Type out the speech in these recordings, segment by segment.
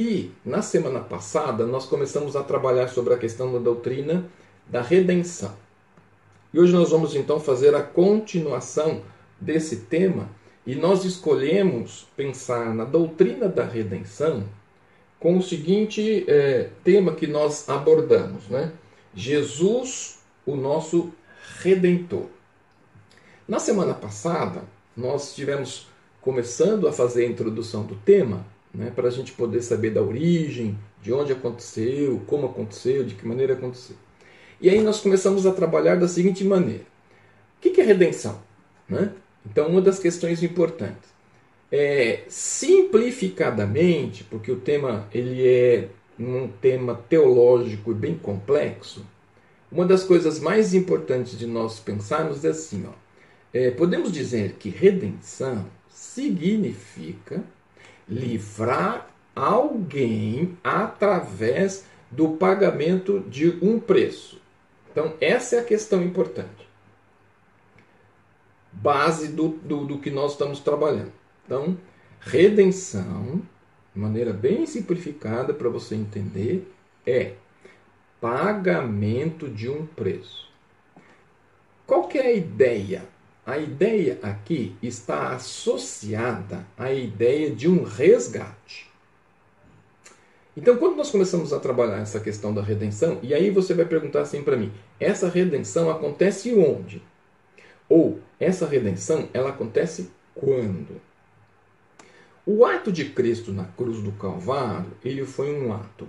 E na semana passada nós começamos a trabalhar sobre a questão da doutrina da redenção. E hoje nós vamos então fazer a continuação desse tema e nós escolhemos pensar na doutrina da redenção com o seguinte é, tema que nós abordamos, né? Jesus, o nosso redentor. Na semana passada, nós estivemos começando a fazer a introdução do tema, né, para a gente poder saber da origem, de onde aconteceu, como aconteceu, de que maneira aconteceu. E aí nós começamos a trabalhar da seguinte maneira: o que é redenção? Né? Então, uma das questões importantes é simplificadamente, porque o tema ele é um tema teológico e bem complexo. Uma das coisas mais importantes de nós pensarmos é assim, ó, é, podemos dizer que redenção significa livrar alguém através do pagamento de um preço. Então, essa é a questão importante. Base do, do, do que nós estamos trabalhando. Então, redenção, de maneira bem simplificada para você entender, é pagamento de um preço. Qual que é a ideia? A ideia aqui está associada à ideia de um resgate. Então, quando nós começamos a trabalhar essa questão da redenção, e aí você vai perguntar assim para mim: essa redenção acontece onde? Ou essa redenção ela acontece quando? O ato de Cristo na cruz do Calvário, ele foi um ato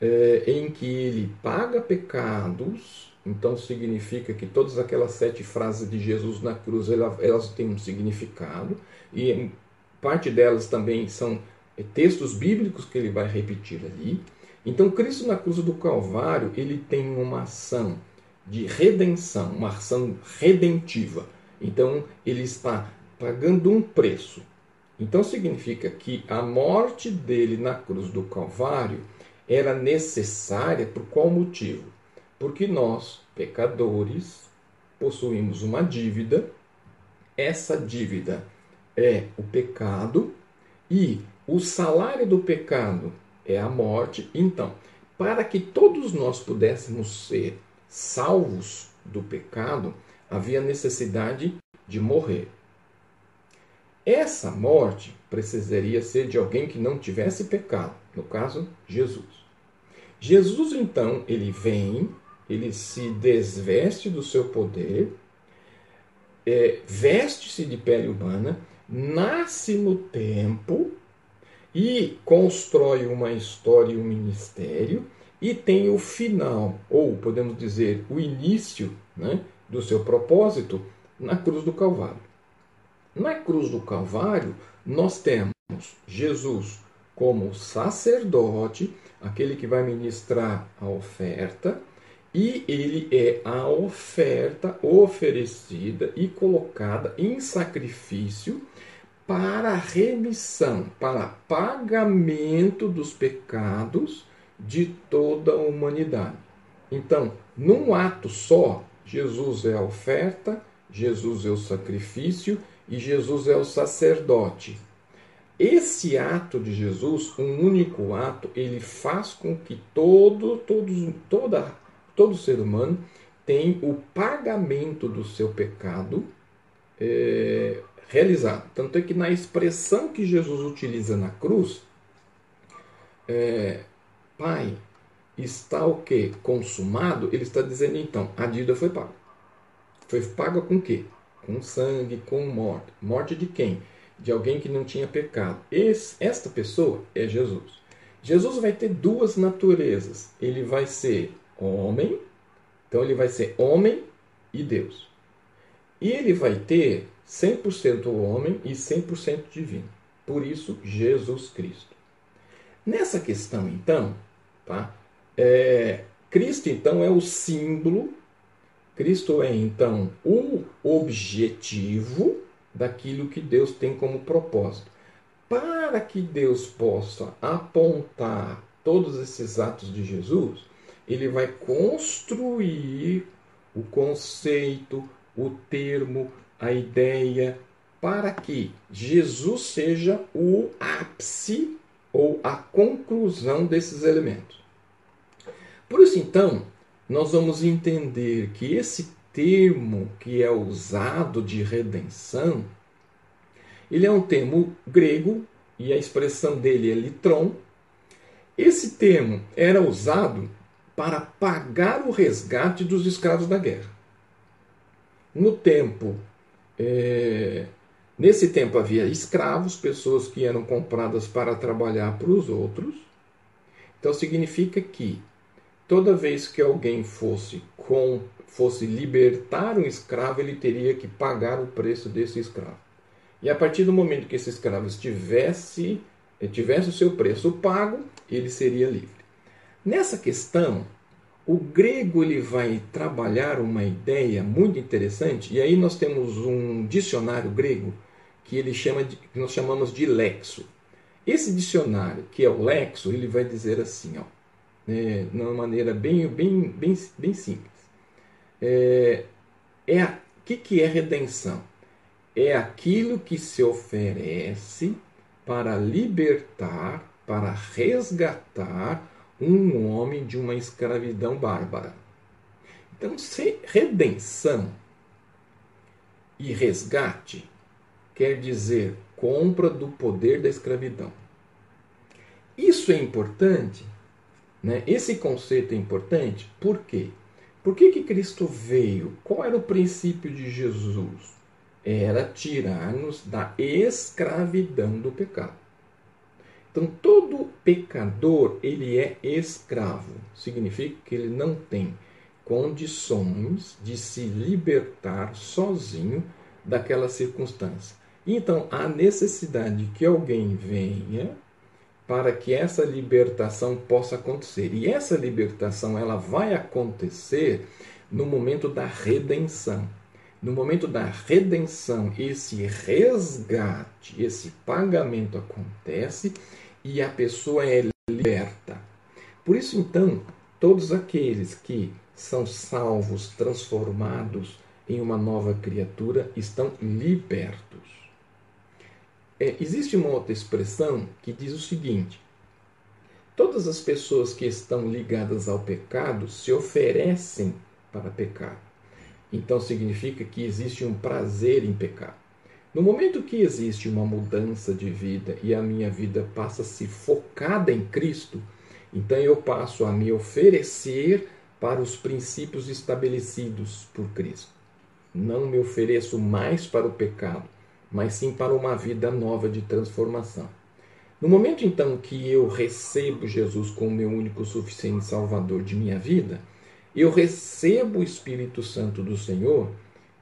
é, em que ele paga pecados, então significa que todas aquelas sete frases de Jesus na cruz elas, têm um significado, e parte delas também são é textos bíblicos que ele vai repetir ali. Então, Cristo na cruz do Calvário, ele tem uma ação de redenção, uma ação redentiva. Então, ele está pagando um preço. Então, significa que a morte dele na cruz do Calvário era necessária por qual motivo? Porque nós, pecadores, possuímos uma dívida, essa dívida é o pecado, e o salário do pecado é a morte. Então, para que todos nós pudéssemos ser salvos do pecado, havia necessidade de morrer. Essa morte precisaria ser de alguém que não tivesse pecado, no caso, Jesus. Jesus então, ele vem, ele se desveste do seu poder, é, veste-se de pele humana, nasce no tempo e constrói uma história e um ministério e tem o final, ou podemos dizer, o início né, do seu propósito na cruz do Calvário. Na cruz do Calvário, nós temos Jesus como sacerdote, aquele que vai ministrar a oferta, e ele é a oferta oferecida e colocada em sacrifício para remissão, para pagamento dos pecados de toda a humanidade. Então, num ato só, Jesus é a oferta, Jesus é o sacrifício e Jesus é o sacerdote. Esse ato de Jesus, um único ato, ele faz com que todo, todo, toda, todo ser humano tenha o pagamento do seu pecado é, realizado. Tanto é que na expressão que Jesus utiliza na cruz, é, Pai, está o que? Consumado, ele está dizendo então, a dívida foi paga. Foi paga com quê? Com sangue, com morte. Morte de quem? De alguém que não tinha pecado. Esse, esta pessoa é Jesus. Jesus vai ter duas naturezas. Ele vai ser homem, então ele vai ser homem e Deus. E ele vai ter 100% homem e 100% divino. Por isso, Jesus Cristo. Nessa questão, então, tá? É, Cristo, então, é o símbolo, Cristo é, então, o objetivo daquilo que Deus tem como propósito. Para que Deus possa apontar todos esses atos de Jesus, ele vai construir o conceito, o termo, a ideia para que Jesus seja o ápice ou a conclusão desses elementos. Por isso, então, nós vamos entender que esse termo que é usado de redenção, ele é um termo grego e a expressão dele é litron. Esse termo era usado para pagar o resgate dos escravos da guerra. No tempo, é, nesse tempo havia escravos, pessoas que eram compradas para trabalhar para os outros. Então significa que toda vez que alguém fosse com fosse libertar um escravo, ele teria que pagar o preço desse escravo. E a partir do momento que esse escravo tivesse, tivesse o seu preço pago, ele seria livre. Nessa questão, o grego ele vai trabalhar uma ideia muito interessante, e aí nós temos um dicionário grego que ele chama de, que nós chamamos de lexo. Esse dicionário, que é o lexo, ele vai dizer assim, ó, é, de uma maneira bem, bem, bem, bem simples. É, é o que, que é redenção? É aquilo que se oferece para libertar, para resgatar um homem de uma escravidão bárbara. Então, redenção e resgate quer dizer compra do poder da escravidão. Isso é importante, né? esse conceito é importante, por quê? Por que, que Cristo veio? Qual era o princípio de Jesus? Era tirar-nos da escravidão do pecado. Então, todo pecador, ele é escravo. Significa que ele não tem condições de se libertar sozinho daquela circunstância. Então, há necessidade que alguém venha para que essa libertação possa acontecer. E essa libertação ela vai acontecer no momento da redenção. No momento da redenção, esse resgate, esse pagamento acontece e a pessoa é liberta. Por isso, então, todos aqueles que são salvos, transformados em uma nova criatura, estão libertos. É, existe uma outra expressão que diz o seguinte: todas as pessoas que estão ligadas ao pecado se oferecem para pecar. Então significa que existe um prazer em pecar. No momento que existe uma mudança de vida e a minha vida passa a se focada em Cristo, então eu passo a me oferecer para os princípios estabelecidos por Cristo. Não me ofereço mais para o pecado, mas sim para uma vida nova de transformação. No momento então que eu recebo Jesus como meu único suficiente Salvador de minha vida, eu recebo o Espírito Santo do Senhor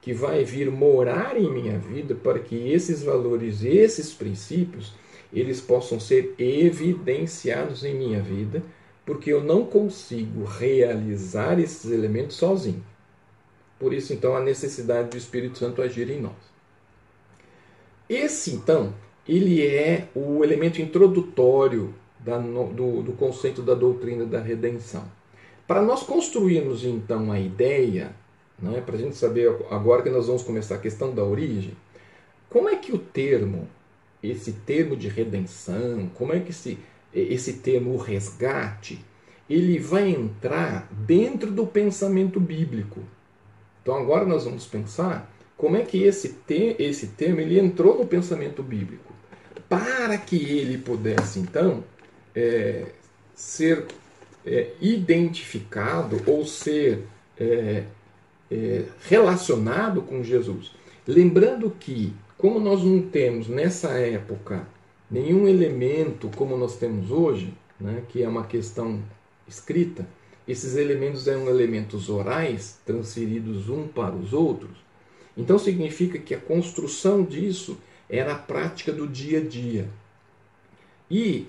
que vai vir morar em minha vida para que esses valores, esses princípios, eles possam ser evidenciados em minha vida, porque eu não consigo realizar esses elementos sozinho. Por isso, então, a necessidade do Espírito Santo agir em nós. Esse, então, ele é o elemento introdutório da, do, do conceito da doutrina da redenção. Para nós construirmos, então, a ideia, é para a gente saber agora que nós vamos começar a questão da origem, como é que o termo, esse termo de redenção, como é que esse, esse termo resgate, ele vai entrar dentro do pensamento bíblico. Então agora nós vamos pensar como é que esse, te, esse termo ele entrou no pensamento bíblico? Para que ele pudesse, então, é, ser é, identificado ou ser é, é, relacionado com Jesus. Lembrando que, como nós não temos nessa época nenhum elemento como nós temos hoje, né, que é uma questão escrita, esses elementos eram elementos orais transferidos um para os outros, então significa que a construção disso era a prática do dia a dia. E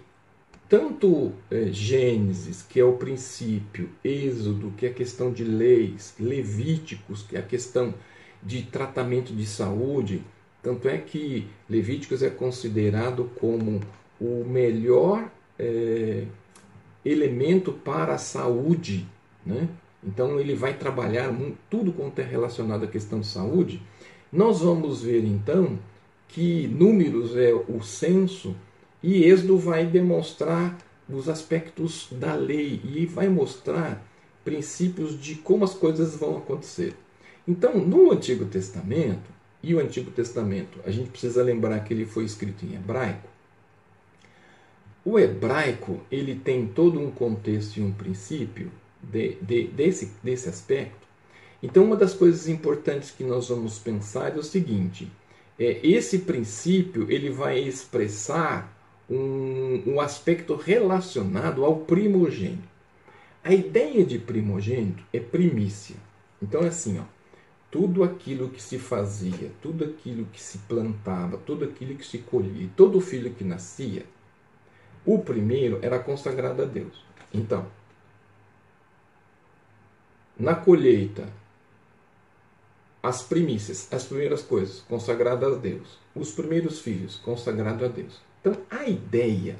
tanto é, Gênesis, que é o princípio, Êxodo, que é a questão de leis, Levíticos, que é a questão de tratamento de saúde, tanto é que Levíticos é considerado como o melhor é, elemento para a saúde, né? Então ele vai trabalhar tudo quanto é relacionado à questão de saúde. Nós vamos ver então que números é o censo E Êxodo vai demonstrar os aspectos da lei e vai mostrar princípios de como as coisas vão acontecer. Então, no Antigo Testamento, e o Antigo Testamento, a gente precisa lembrar que ele foi escrito em hebraico. O hebraico ele tem todo um contexto e um princípio de, de, desse, desse aspecto. Então, uma das coisas importantes que nós vamos pensar é o seguinte: é, esse princípio ele vai expressar um, um aspecto relacionado ao primogênito. A ideia de primogênito é primícia. Então é assim, ó, tudo aquilo que se fazia, tudo aquilo que se plantava, tudo aquilo que se colhia, todo filho que nascia, o primeiro era consagrado a Deus. Então, na colheita, as primícias, as primeiras coisas, consagradas a Deus. Os primeiros filhos, consagrados a Deus. Então, a ideia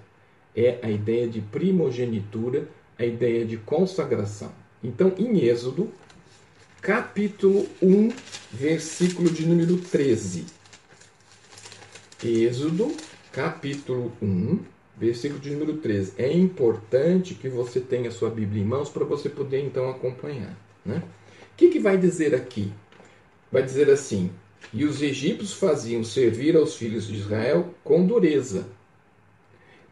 é a ideia de primogenitura, a ideia de consagração. Então, em Êxodo, capítulo 1, versículo de número 13. Êxodo, capítulo 1, versículo de número 13. É importante que você tenha sua Bíblia em mãos para você poder então acompanhar. Né? O que, que vai dizer aqui? Vai dizer assim: E os egípcios faziam servir aos filhos de Israel com dureza.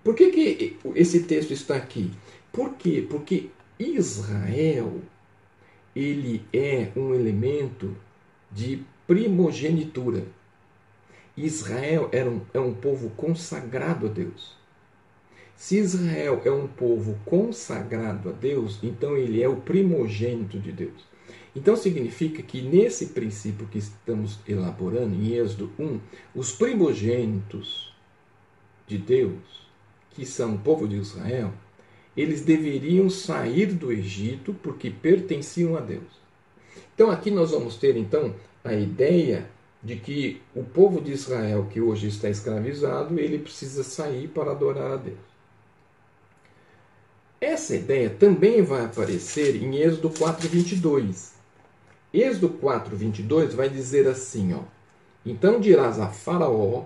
Por que, que esse texto está aqui? Por quê? Porque Israel ele é um elemento de primogenitura. Israel era um, é um povo consagrado a Deus. Se Israel é um povo consagrado a Deus, então ele é o primogênito de Deus. Então significa que nesse princípio que estamos elaborando em Êxodo 1, os primogênitos de Deus, que são o povo de Israel, eles deveriam sair do Egito porque pertenciam a Deus. Então aqui nós vamos ter então a ideia de que o povo de Israel que hoje está escravizado, ele precisa sair para adorar a Deus. Essa ideia também vai aparecer em Êxodo 4:22. Êxodo 4:22 vai dizer assim, ó: Então dirás a Faraó: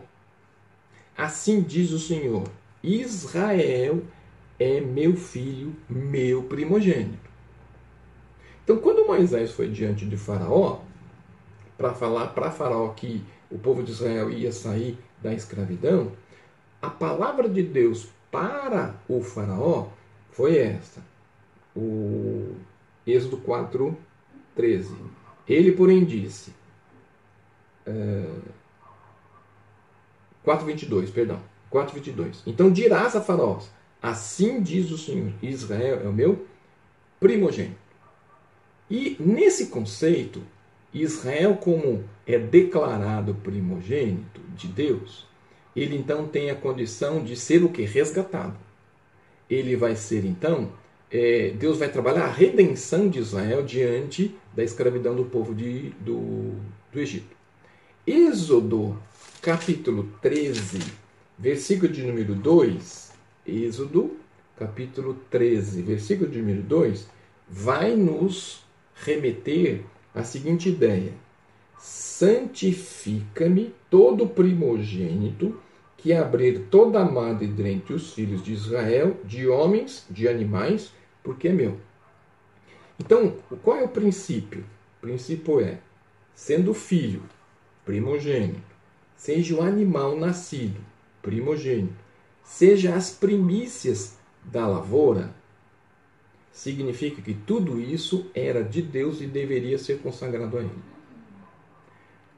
Assim diz o Senhor: Israel é meu filho, meu primogênito. Então, quando Moisés foi diante de Faraó, para falar para Faraó que o povo de Israel ia sair da escravidão, a palavra de Deus para o Faraó foi esta. O Êxodo 4, 13. Ele, porém, disse. É, 4,22, perdão. 4,22. Então dirás a Faraó: Assim diz o Senhor: Israel é o meu primogênito. E nesse conceito, Israel, como é declarado primogênito de Deus, ele então tem a condição de ser o que? Resgatado. Ele vai ser então, é, Deus vai trabalhar a redenção de Israel diante da escravidão do povo de, do, do Egito. Êxodo, capítulo 13, versículo de número 2 Êxodo, capítulo 13, versículo de número 2, vai nos remeter à seguinte ideia: Santifica-me todo primogênito que abrir toda a madre dentre os filhos de Israel, de homens, de animais, porque é meu. Então, qual é o princípio? O princípio é, sendo filho, primogênito, seja o animal nascido, primogênito, seja as primícias da lavoura, significa que tudo isso era de Deus e deveria ser consagrado a Ele.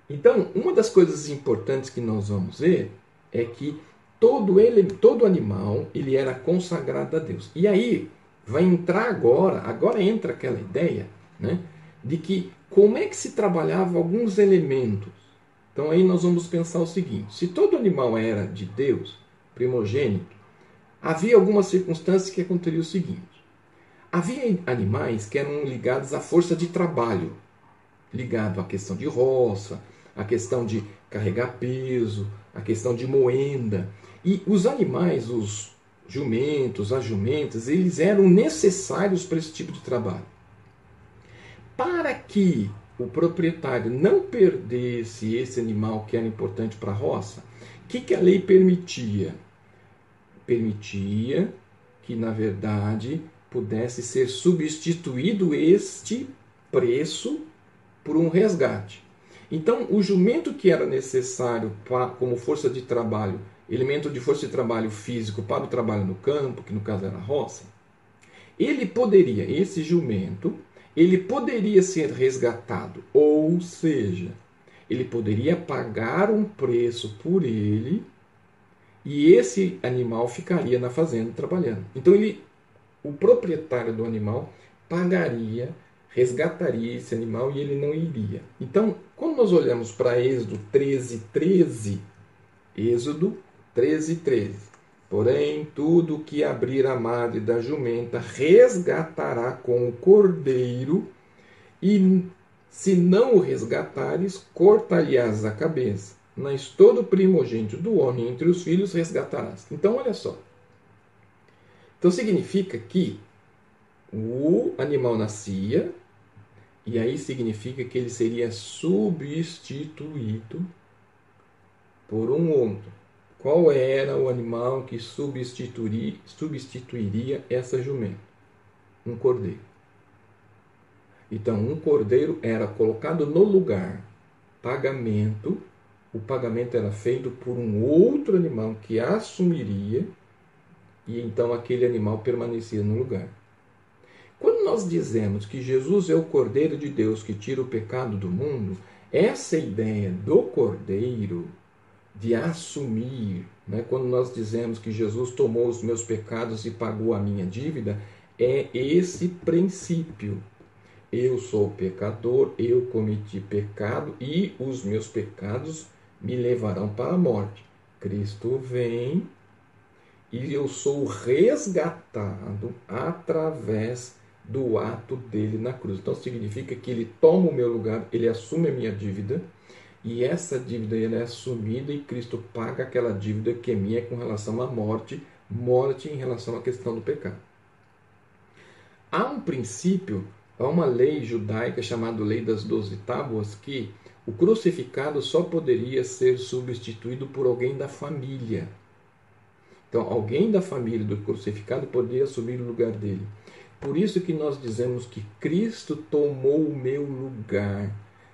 Então, uma das coisas importantes que nós vamos ver é que todo ele, todo animal, ele era consagrado a Deus. E aí vai entrar agora, agora entra aquela ideia, né, de que como é que se trabalhava alguns elementos. Então aí nós vamos pensar o seguinte: se todo animal era de Deus, primogênito, havia algumas circunstâncias que aconteceriam o seguinte: havia animais que eram ligados à força de trabalho, ligado à questão de roça, à questão de carregar peso, à questão de moenda. E os animais, os jumentos, as jumentas, eles eram necessários para esse tipo de trabalho. Para que o proprietário não perdesse esse animal que era importante para a roça, o que, que a lei permitia? permitia que, na verdade, pudesse ser substituído este preço por um resgate. Então, o jumento que era necessário pra, como força de trabalho, elemento de força de trabalho físico para o trabalho no campo, que no caso era a roça, ele poderia, esse jumento, ele poderia ser resgatado, ou seja, ele poderia pagar um preço por ele e esse animal ficaria na fazenda trabalhando. Então ele, o proprietário do animal pagaria, resgataria esse animal e ele não iria. Então, quando nós olhamos para Êxodo 13, 13, Êxodo 13, 13. Porém, tudo que abrir a madre da jumenta resgatará com o cordeiro, e se não o resgatares, cortar-lhe-ás a cabeça mas todo primogênito do homem entre os filhos resgatarás. Então, olha só. Então, significa que o animal nascia, e aí significa que ele seria substituído por um outro. Qual era o animal que substituiria, substituiria essa jumenta? Um cordeiro. Então, um cordeiro era colocado no lugar, pagamento o pagamento era feito por um outro animal que assumiria e então aquele animal permanecia no lugar. Quando nós dizemos que Jesus é o Cordeiro de Deus que tira o pecado do mundo, essa ideia do Cordeiro de assumir, né, quando nós dizemos que Jesus tomou os meus pecados e pagou a minha dívida, é esse princípio. Eu sou pecador, eu cometi pecado e os meus pecados me levarão para a morte. Cristo vem e eu sou resgatado através do ato dele na cruz. Então significa que ele toma o meu lugar, ele assume a minha dívida e essa dívida ele é assumida e Cristo paga aquela dívida que é minha com relação à morte, morte em relação à questão do pecado. Há um princípio, há uma lei judaica chamada Lei das Doze Tábuas que o crucificado só poderia ser substituído por alguém da família. Então, alguém da família do crucificado poderia assumir o lugar dele. Por isso que nós dizemos que Cristo tomou o meu lugar,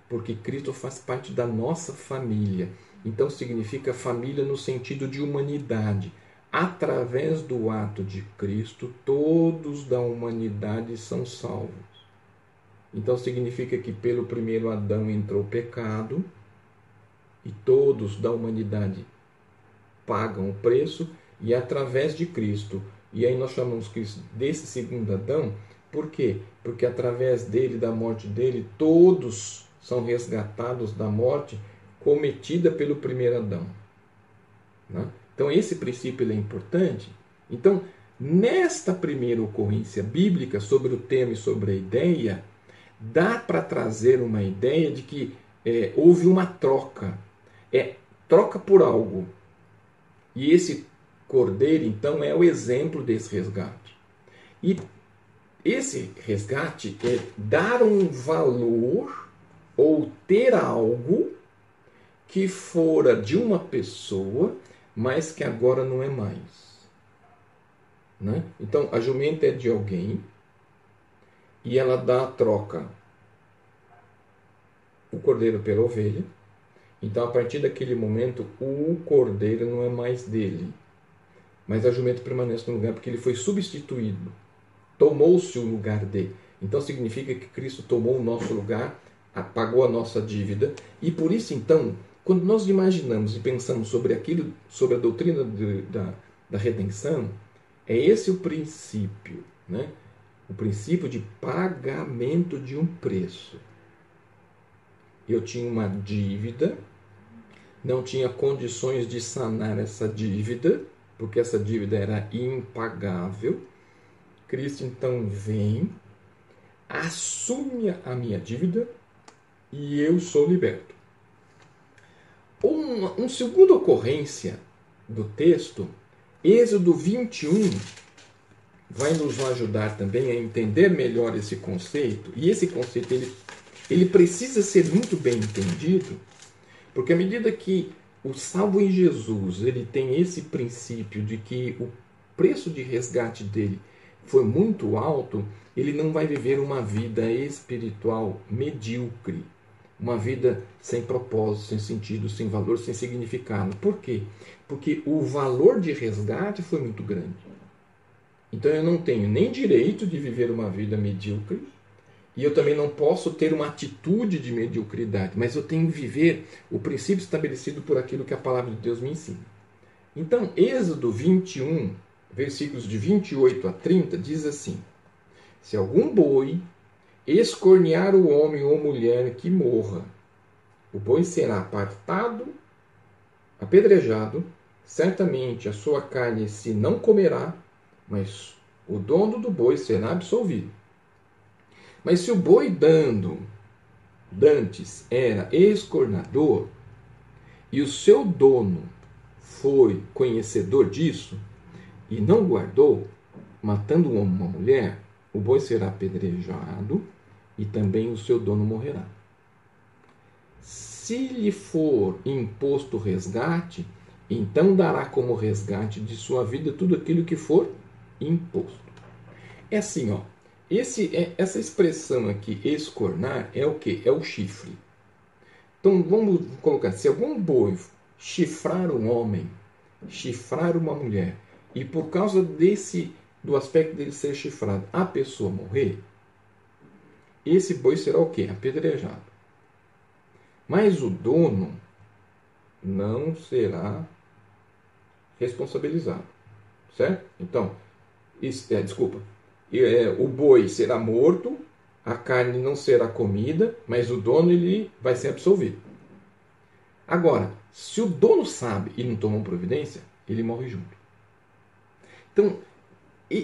porque Cristo faz parte da nossa família. Então significa família no sentido de humanidade. Através do ato de Cristo, todos da humanidade são salvos. Então significa que pelo primeiro Adão entrou o pecado e todos da humanidade pagam o preço e através de Cristo. E aí nós chamamos Cristo desse segundo Adão, por quê? Porque através dele, da morte dele, todos são resgatados da morte cometida pelo primeiro Adão. Né? Então esse princípio é importante. Então, nesta primeira ocorrência bíblica sobre o tema e sobre a ideia, dá para trazer uma ideia de que é, houve uma troca. É troca por algo. E esse cordeiro, então, é o exemplo desse resgate. E esse resgate é dar um valor ou ter algo que fora de uma pessoa, mas que agora não é mais. Né? Então, a jumenta é de alguém, e ela dá a troca o cordeiro pela ovelha. Então, a partir daquele momento, o cordeiro não é mais dele, mas a jumenta permanece no lugar porque ele foi substituído. Tomou-se o lugar dele. Então, significa que Cristo tomou o nosso lugar, pagou a nossa dívida, e por isso, então, quando nós imaginamos e pensamos sobre aquilo, sobre a doutrina de, da, da redenção, é esse o princípio, né? o princípio de pagamento de um preço. Eu tinha uma dívida, não tinha condições de sanar essa dívida, porque essa dívida era impagável. Cristo então vem, assume a minha dívida e eu sou liberto. Uma, uma segunda ocorrência do texto, Êxodo 21, vai nos ajudar também a entender melhor esse conceito. E esse conceito ele, ele precisa ser muito bem entendido, porque à medida que o salvo em Jesus, ele tem esse princípio de que o preço de resgate dele foi muito alto, ele não vai viver uma vida espiritual medíocre, uma vida sem propósito, sem sentido, sem valor, sem significado. Por quê? Porque o valor de resgate foi muito grande. Então eu não tenho nem direito de viver uma vida medíocre, e eu também não posso ter uma atitude de mediocridade, mas eu tenho que viver o princípio estabelecido por aquilo que a palavra de Deus me ensina. Então, Êxodo 21, versículos de 28 a 30, diz assim: Se algum boi escornear o homem ou mulher que morra, o boi será apartado, apedrejado, certamente a sua carne se não comerá, mas o dono do boi será absolvido. Mas se o boi dando, dantes, era escornador, e o seu dono foi conhecedor disso, e não guardou, matando um uma mulher, o boi será apedrejado e também o seu dono morrerá. Se lhe for imposto resgate, então dará como resgate de sua vida tudo aquilo que for imposto. É assim, ó. Esse, é, essa expressão aqui, escornar, é o que? É o chifre. Então vamos colocar: se algum boi chifrar um homem, chifrar uma mulher, e por causa desse do aspecto dele ser chifrado, a pessoa morrer, esse boi será o que? Apedrejado. Mas o dono não será responsabilizado. Certo? Então, isso, é, desculpa, é, o boi será morto, a carne não será comida, mas o dono ele vai ser absolvido. Agora, se o dono sabe e não tomou providência, ele morre junto. Então,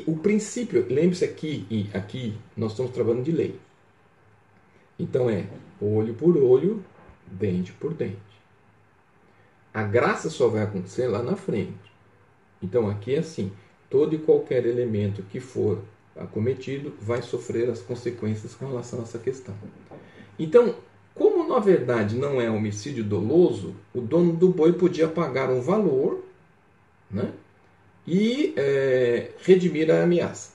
o princípio, lembre-se aqui, e aqui nós estamos trabalhando de lei. Então é olho por olho, dente por dente. A graça só vai acontecer lá na frente. Então aqui é assim: todo e qualquer elemento que for acometido vai sofrer as consequências com relação a essa questão. Então, como na verdade não é homicídio doloso, o dono do boi podia pagar um valor né, e é, redimir a ameaça.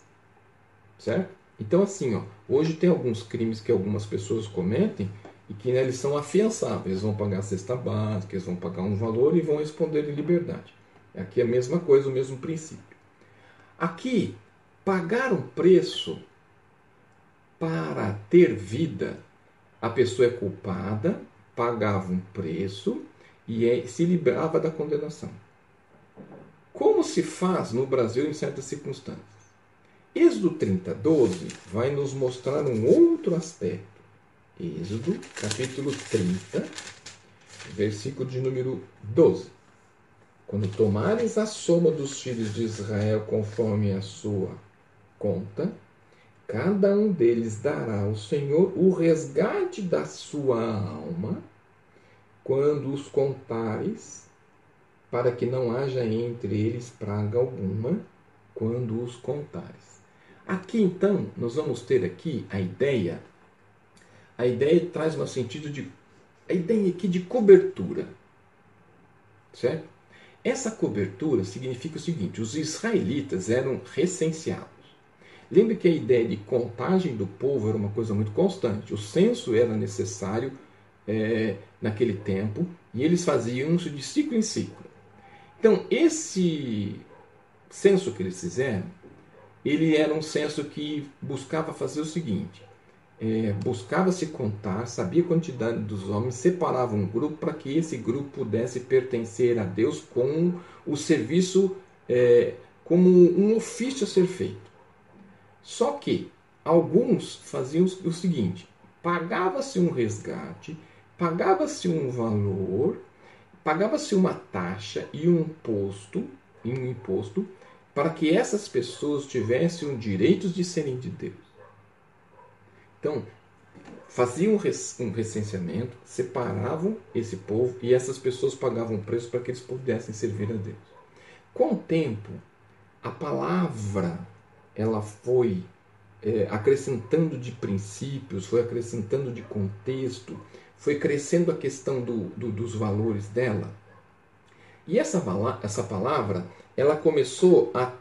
Certo? Então, assim, ó, hoje tem alguns crimes que algumas pessoas cometem e que né, eles são afiançáveis. Eles vão pagar a cesta básica, eles vão pagar um valor e vão responder em liberdade. Aqui é a mesma coisa, o mesmo princípio. Aqui, pagar um preço para ter vida, a pessoa é culpada, pagava um preço e é, se livrava da condenação. Como se faz no Brasil em certas circunstâncias? Êxodo 30, 12 vai nos mostrar um outro aspecto. Êxodo, capítulo 30, versículo de número 12. Quando tomares a soma dos filhos de Israel conforme a sua conta, cada um deles dará ao Senhor o resgate da sua alma, quando os contares, para que não haja entre eles praga alguma, quando os contares. Aqui então, nós vamos ter aqui a ideia. A ideia traz no sentido de a ideia aqui de cobertura. Certo? Essa cobertura significa o seguinte: os israelitas eram recenseados. Lembre que a ideia de contagem do povo era uma coisa muito constante. O censo era necessário é, naquele tempo e eles faziam isso de ciclo em ciclo. Então, esse censo que eles fizeram ele era um censo que buscava fazer o seguinte: é, buscava se contar, sabia a quantidade dos homens, separava um grupo para que esse grupo pudesse pertencer a Deus com o serviço, é, como um ofício a ser feito. Só que alguns faziam o seguinte: pagava-se um resgate, pagava-se um valor, pagava-se uma taxa e um imposto, um imposto para que essas pessoas tivessem o direito de serem de Deus. Então, faziam um recenseamento, separavam esse povo e essas pessoas pagavam preço para que eles pudessem servir a Deus. Com o tempo, a palavra ela foi é, acrescentando de princípios, foi acrescentando de contexto, foi crescendo a questão do, do, dos valores dela. E essa, essa palavra, ela começou a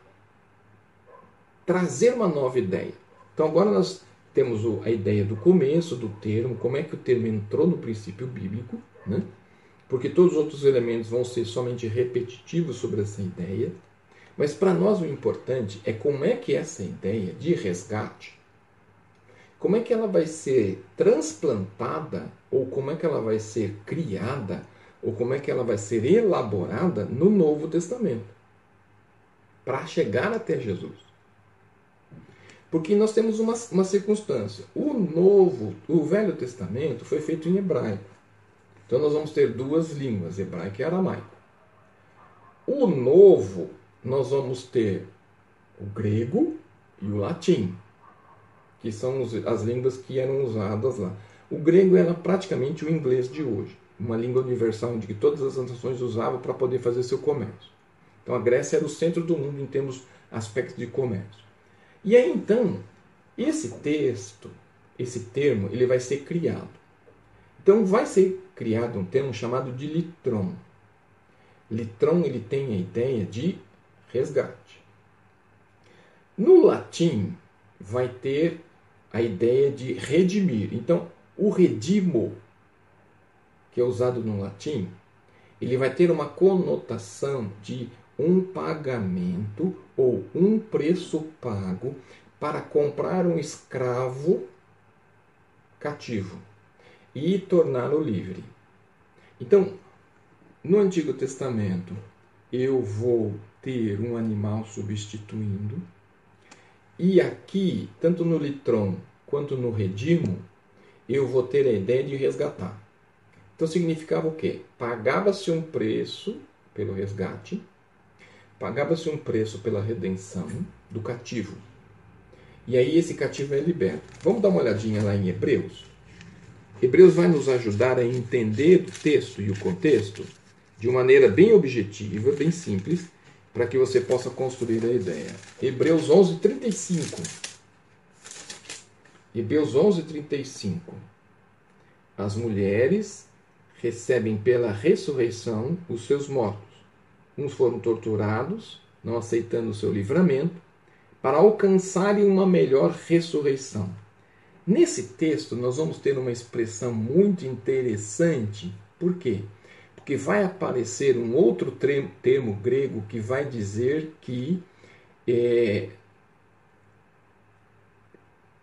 trazer uma nova ideia. Então agora nós temos a ideia do começo do termo, como é que o termo entrou no princípio bíblico, né? porque todos os outros elementos vão ser somente repetitivos sobre essa ideia. Mas para nós o importante é como é que essa ideia de resgate, como é que ela vai ser transplantada, ou como é que ela vai ser criada, ou como é que ela vai ser elaborada no Novo Testamento, para chegar até Jesus. Porque nós temos uma, uma circunstância. O Novo, o Velho Testamento foi feito em hebraico. Então nós vamos ter duas línguas, hebraico e aramaico. O Novo, nós vamos ter o grego e o latim, que são as línguas que eram usadas lá. O grego era praticamente o inglês de hoje, uma língua universal que todas as nações usavam para poder fazer seu comércio. Então a Grécia era o centro do mundo em termos aspectos de comércio. E aí então, esse texto, esse termo, ele vai ser criado. Então vai ser criado um termo chamado de litron. Litron ele tem a ideia de resgate. No latim vai ter a ideia de redimir. Então, o redimo, que é usado no latim, ele vai ter uma conotação de um pagamento ou um preço pago para comprar um escravo cativo e torná-lo livre. Então, no Antigo Testamento, eu vou ter um animal substituindo, e aqui, tanto no litron quanto no redimo, eu vou ter a ideia de resgatar. Então significava o quê? Pagava-se um preço pelo resgate, pagava-se um preço pela redenção do cativo. E aí esse cativo é liberto. Vamos dar uma olhadinha lá em Hebreus? Hebreus vai nos ajudar a entender o texto e o contexto de uma maneira bem objetiva, bem simples, para que você possa construir a ideia. Hebreus 11, 35. Hebreus 11, 35. As mulheres recebem pela ressurreição os seus mortos uns foram torturados, não aceitando o seu livramento, para alcançarem uma melhor ressurreição. Nesse texto, nós vamos ter uma expressão muito interessante. Por quê? Porque vai aparecer um outro termo grego que vai dizer que é,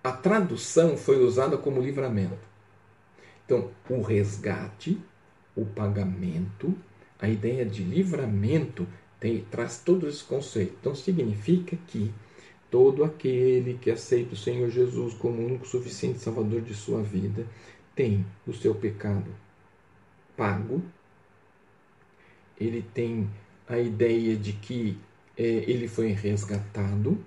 a tradução foi usada como livramento. Então, o resgate, o pagamento, a ideia de livramento tem, traz todo esse conceito. Então significa que todo aquele que aceita o Senhor Jesus como o único suficiente Salvador de sua vida tem o seu pecado pago. Ele tem a ideia de que é, ele foi resgatado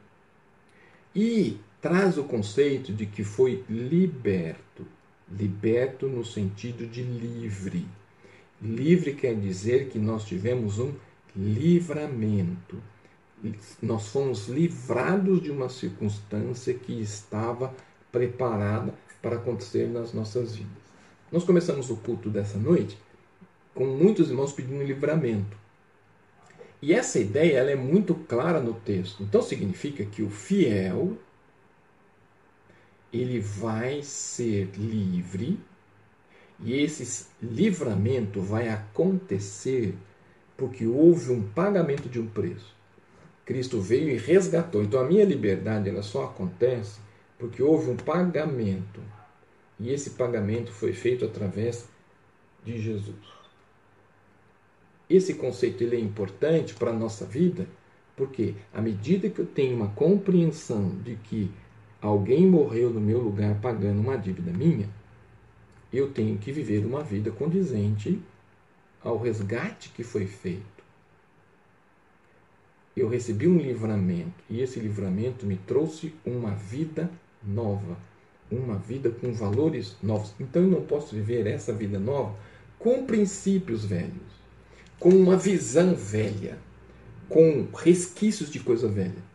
e traz o conceito de que foi liberto, liberto no sentido de livre. Livre quer dizer que nós tivemos um livramento. Nós fomos livrados de uma circunstância que estava preparada para acontecer nas nossas vidas. Nós começamos o culto dessa noite com muitos irmãos pedindo livramento. E essa ideia ela é muito clara no texto. Então significa que o fiel ele vai ser livre e esse livramento vai acontecer porque houve um pagamento de um preço. Cristo veio e resgatou. Então a minha liberdade ela só acontece porque houve um pagamento. E esse pagamento foi feito através de Jesus. Esse conceito ele é importante para a nossa vida, porque à medida que eu tenho uma compreensão de que alguém morreu no meu lugar pagando uma dívida minha, eu tenho que viver uma vida condizente ao resgate que foi feito. Eu recebi um livramento e esse livramento me trouxe uma vida nova, uma vida com valores novos. Então eu não posso viver essa vida nova com princípios velhos, com uma visão velha, com resquícios de coisa velha.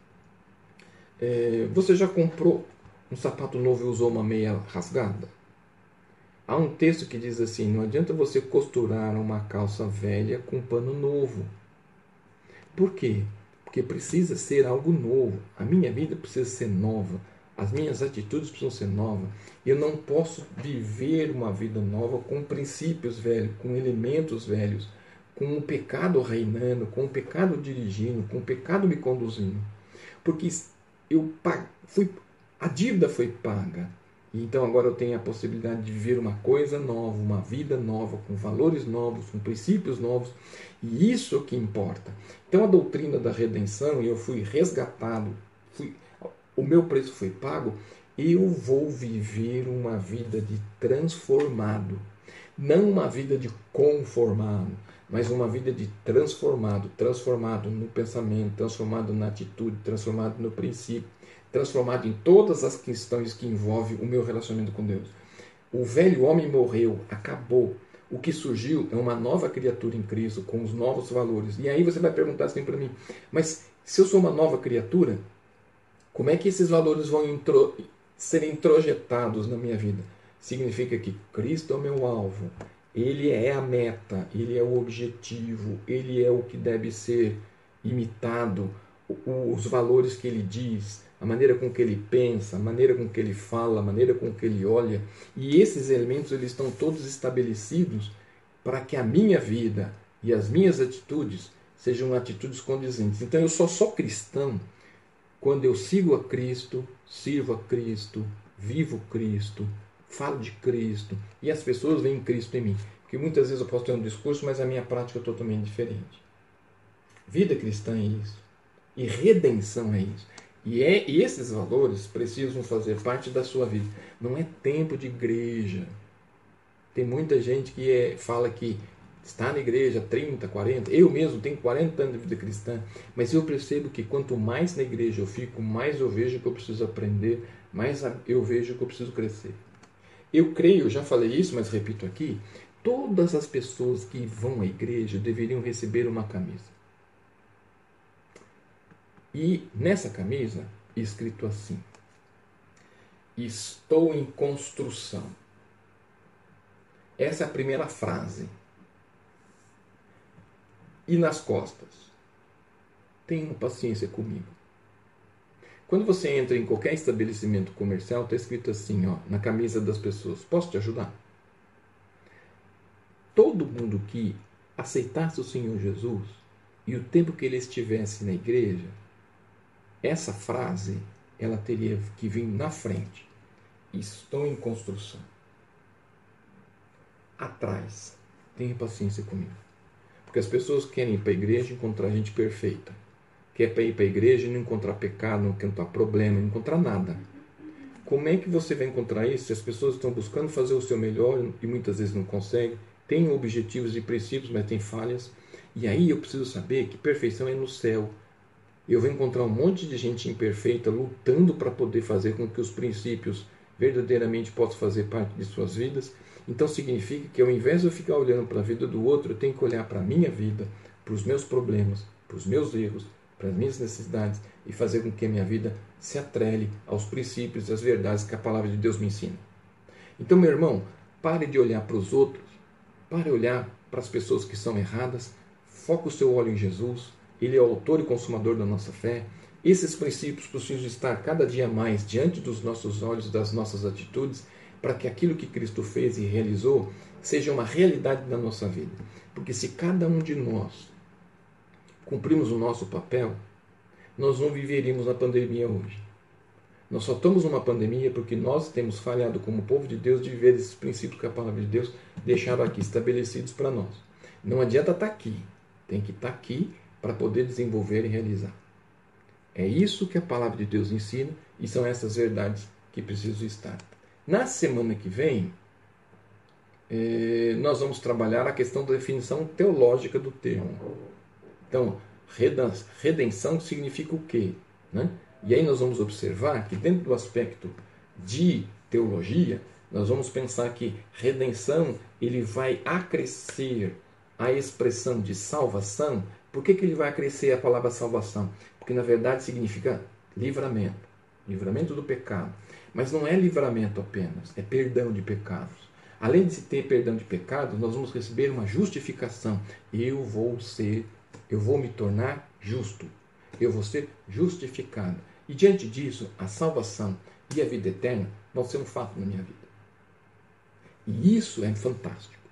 É, você já comprou um sapato novo e usou uma meia rasgada? Há um texto que diz assim: não adianta você costurar uma calça velha com um pano novo. Por quê? Porque precisa ser algo novo. A minha vida precisa ser nova. As minhas atitudes precisam ser novas. Eu não posso viver uma vida nova com princípios velhos, com elementos velhos, com o pecado reinando, com o pecado dirigindo, com o pecado me conduzindo. Porque eu fui, a dívida foi paga. Então agora eu tenho a possibilidade de viver uma coisa nova, uma vida nova, com valores novos, com princípios novos. E isso é que importa. Então a doutrina da redenção, eu fui resgatado, fui, o meu preço foi pago, eu vou viver uma vida de transformado. Não uma vida de conformado, mas uma vida de transformado, transformado no pensamento, transformado na atitude, transformado no princípio, transformado em todas as questões que envolvem o meu relacionamento com Deus. O velho homem morreu, acabou. O que surgiu é uma nova criatura em Cristo, com os novos valores. E aí você vai perguntar assim para mim: mas se eu sou uma nova criatura, como é que esses valores vão intro, ser introjetados na minha vida? Significa que Cristo é o meu alvo, Ele é a meta, Ele é o objetivo, Ele é o que deve ser imitado, os valores que Ele diz, a maneira com que Ele pensa, a maneira com que Ele fala, a maneira com que Ele olha. E esses elementos eles estão todos estabelecidos para que a minha vida e as minhas atitudes sejam atitudes condizentes. Então eu só sou cristão quando eu sigo a Cristo, sirvo a Cristo, vivo Cristo, falo de Cristo e as pessoas veem Cristo em mim. Porque muitas vezes eu posso ter um discurso, mas a minha prática é totalmente diferente. Vida cristã é isso. E redenção é isso. E, é, e esses valores precisam fazer parte da sua vida. Não é tempo de igreja. Tem muita gente que é, fala que está na igreja 30, 40, eu mesmo tenho 40 anos de vida cristã, mas eu percebo que quanto mais na igreja eu fico, mais eu vejo que eu preciso aprender, mais eu vejo que eu preciso crescer. Eu creio, já falei isso, mas repito aqui, todas as pessoas que vão à igreja deveriam receber uma camisa. E nessa camisa, escrito assim: Estou em construção. Essa é a primeira frase e nas costas. Tenha paciência comigo. Quando você entra em qualquer estabelecimento comercial, está escrito assim, ó, na camisa das pessoas: Posso te ajudar? Todo mundo que aceitasse o Senhor Jesus e o tempo que ele estivesse na igreja, essa frase ela teria que vir na frente. Estou em construção. Atrás. Tenha paciência comigo. Porque as pessoas querem ir para a igreja e encontrar gente perfeita. Quer ir para a igreja e não encontrar pecado, não encontrar problema, não encontrar nada. Como é que você vai encontrar isso se as pessoas estão buscando fazer o seu melhor e muitas vezes não conseguem? Têm objetivos e princípios, mas têm falhas. E aí eu preciso saber que perfeição é no céu. Eu vou encontrar um monte de gente imperfeita lutando para poder fazer com que os princípios verdadeiramente possam fazer parte de suas vidas então significa que ao invés de eu ficar olhando para a vida do outro, eu tenho que olhar para a minha vida, para os meus problemas, para os meus erros, para as minhas necessidades e fazer com que a minha vida se atrele aos princípios e às verdades que a palavra de Deus me ensina. Então, meu irmão, pare de olhar para os outros, pare de olhar para as pessoas que são erradas, foque o seu olho em Jesus, ele é o autor e consumador da nossa fé. Esses princípios precisam estar cada dia mais diante dos nossos olhos, das nossas atitudes, para que aquilo que Cristo fez e realizou seja uma realidade na nossa vida. Porque se cada um de nós cumprimos o nosso papel, nós não viveríamos na pandemia hoje. Nós só estamos numa pandemia porque nós temos falhado como povo de Deus de viver esses princípios que a palavra de Deus deixaram aqui estabelecidos para nós. Não adianta estar tá aqui, tem que estar tá aqui para poder desenvolver e realizar. É isso que a palavra de Deus ensina e são essas verdades que precisam estar. Na semana que vem, eh, nós vamos trabalhar a questão da definição teológica do termo. Então, redenção significa o quê? Né? E aí nós vamos observar que dentro do aspecto de teologia, nós vamos pensar que redenção ele vai acrescer a expressão de salvação. Por que, que ele vai acrescer a palavra salvação? Porque na verdade significa livramento, livramento do pecado. Mas não é livramento apenas, é perdão de pecados. Além de ter perdão de pecados, nós vamos receber uma justificação. Eu vou ser, eu vou me tornar justo. Eu vou ser justificado. E diante disso, a salvação e a vida eterna vão ser um fato na minha vida. E isso é fantástico.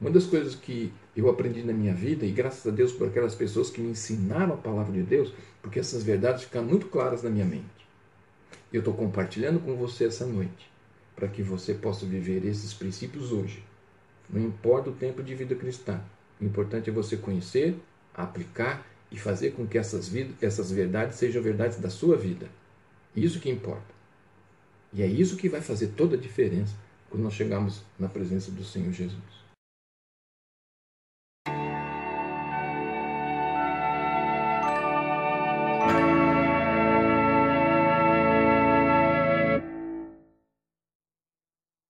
Uma das coisas que eu aprendi na minha vida, e graças a Deus por aquelas pessoas que me ensinaram a palavra de Deus, porque essas verdades ficam muito claras na minha mente. Eu estou compartilhando com você essa noite, para que você possa viver esses princípios hoje. Não importa o tempo de vida cristã, o importante é você conhecer, aplicar e fazer com que essas, essas verdades sejam verdades da sua vida. Isso que importa. E é isso que vai fazer toda a diferença quando nós chegarmos na presença do Senhor Jesus.